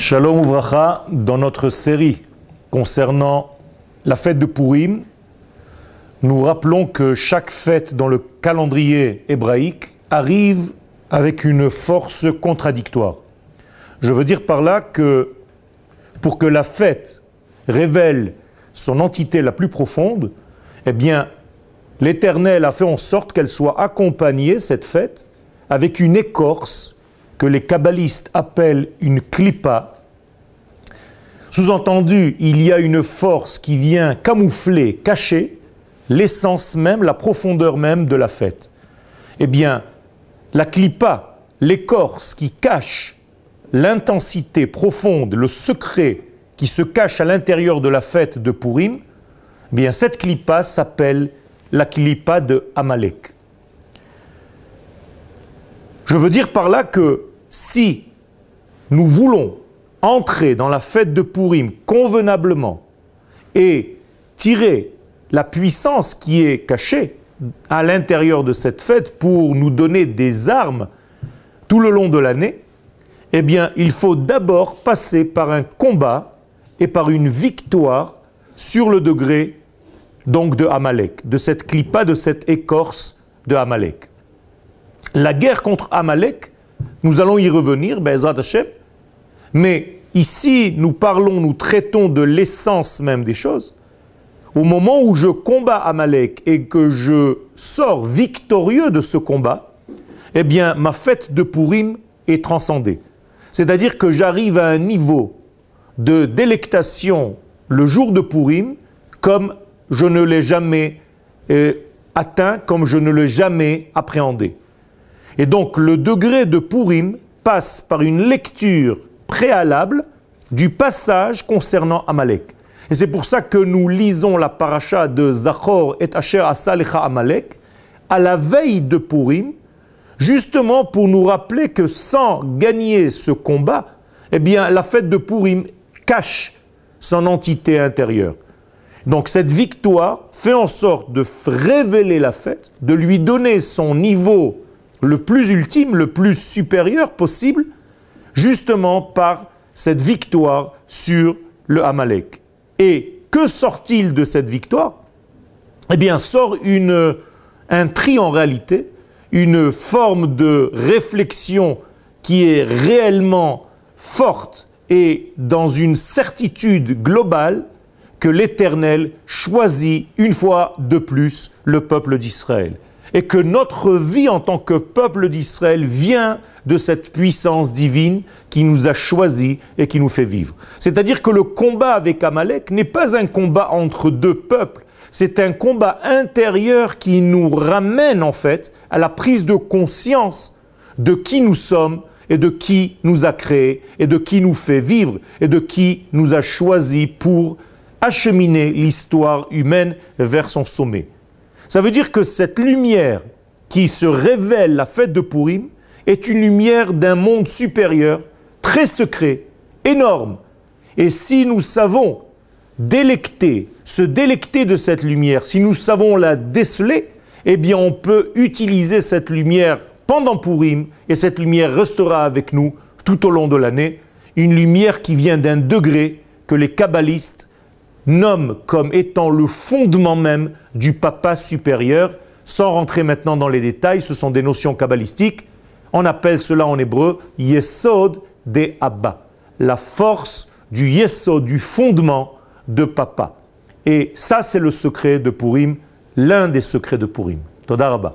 Shalom Uvracha, dans notre série concernant la fête de Purim, nous rappelons que chaque fête dans le calendrier hébraïque arrive avec une force contradictoire. Je veux dire par là que pour que la fête révèle son entité la plus profonde, eh bien, l'Éternel a fait en sorte qu'elle soit accompagnée, cette fête, avec une écorce que les kabbalistes appellent une clipa. Sous-entendu, il y a une force qui vient camoufler, cacher l'essence même, la profondeur même de la fête. Eh bien, la clipa, l'écorce qui cache l'intensité profonde, le secret qui se cache à l'intérieur de la fête de Purim, eh bien cette clipa s'appelle la clipa de Amalek. Je veux dire par là que si nous voulons entrer dans la fête de Purim convenablement et tirer la puissance qui est cachée à l'intérieur de cette fête pour nous donner des armes tout le long de l'année, eh il faut d'abord passer par un combat et par une victoire sur le degré donc de Amalek, de cette clipa, de cette écorce de Amalek. La guerre contre Amalek, nous allons y revenir, Hashem, mais ici nous parlons, nous traitons de l'essence même des choses. Au moment où je combats Amalek et que je sors victorieux de ce combat, eh bien ma fête de Purim est transcendée. C'est-à-dire que j'arrive à un niveau de délectation le jour de Purim comme je ne l'ai jamais euh, atteint, comme je ne l'ai jamais appréhendé. Et donc le degré de Purim passe par une lecture préalable du passage concernant Amalek. Et c'est pour ça que nous lisons la paracha de Zachor et Asher Asalecha Amalek à la veille de Purim, justement pour nous rappeler que sans gagner ce combat, eh bien la fête de Purim cache son entité intérieure. Donc cette victoire fait en sorte de révéler la fête, de lui donner son niveau le plus ultime, le plus supérieur possible, justement par cette victoire sur le Amalek. Et que sort-il de cette victoire? Eh bien, sort un tri en réalité, une forme de réflexion qui est réellement forte et dans une certitude globale que l'Éternel choisit une fois de plus le peuple d'Israël et que notre vie en tant que peuple d'Israël vient de cette puissance divine qui nous a choisis et qui nous fait vivre. C'est-à-dire que le combat avec Amalek n'est pas un combat entre deux peuples, c'est un combat intérieur qui nous ramène en fait à la prise de conscience de qui nous sommes et de qui nous a créés et de qui nous fait vivre et de qui nous a choisis pour acheminer l'histoire humaine vers son sommet. Ça veut dire que cette lumière qui se révèle la fête de Purim est une lumière d'un monde supérieur, très secret, énorme. Et si nous savons délecter, se délecter de cette lumière, si nous savons la déceler, eh bien on peut utiliser cette lumière pendant Purim et cette lumière restera avec nous tout au long de l'année, une lumière qui vient d'un degré que les kabbalistes nomme comme étant le fondement même du papa supérieur. Sans rentrer maintenant dans les détails, ce sont des notions kabbalistiques. On appelle cela en hébreu Yesod de Abba, la force du Yesod, du fondement de papa. Et ça, c'est le secret de Purim, l'un des secrets de Purim. Todarabah.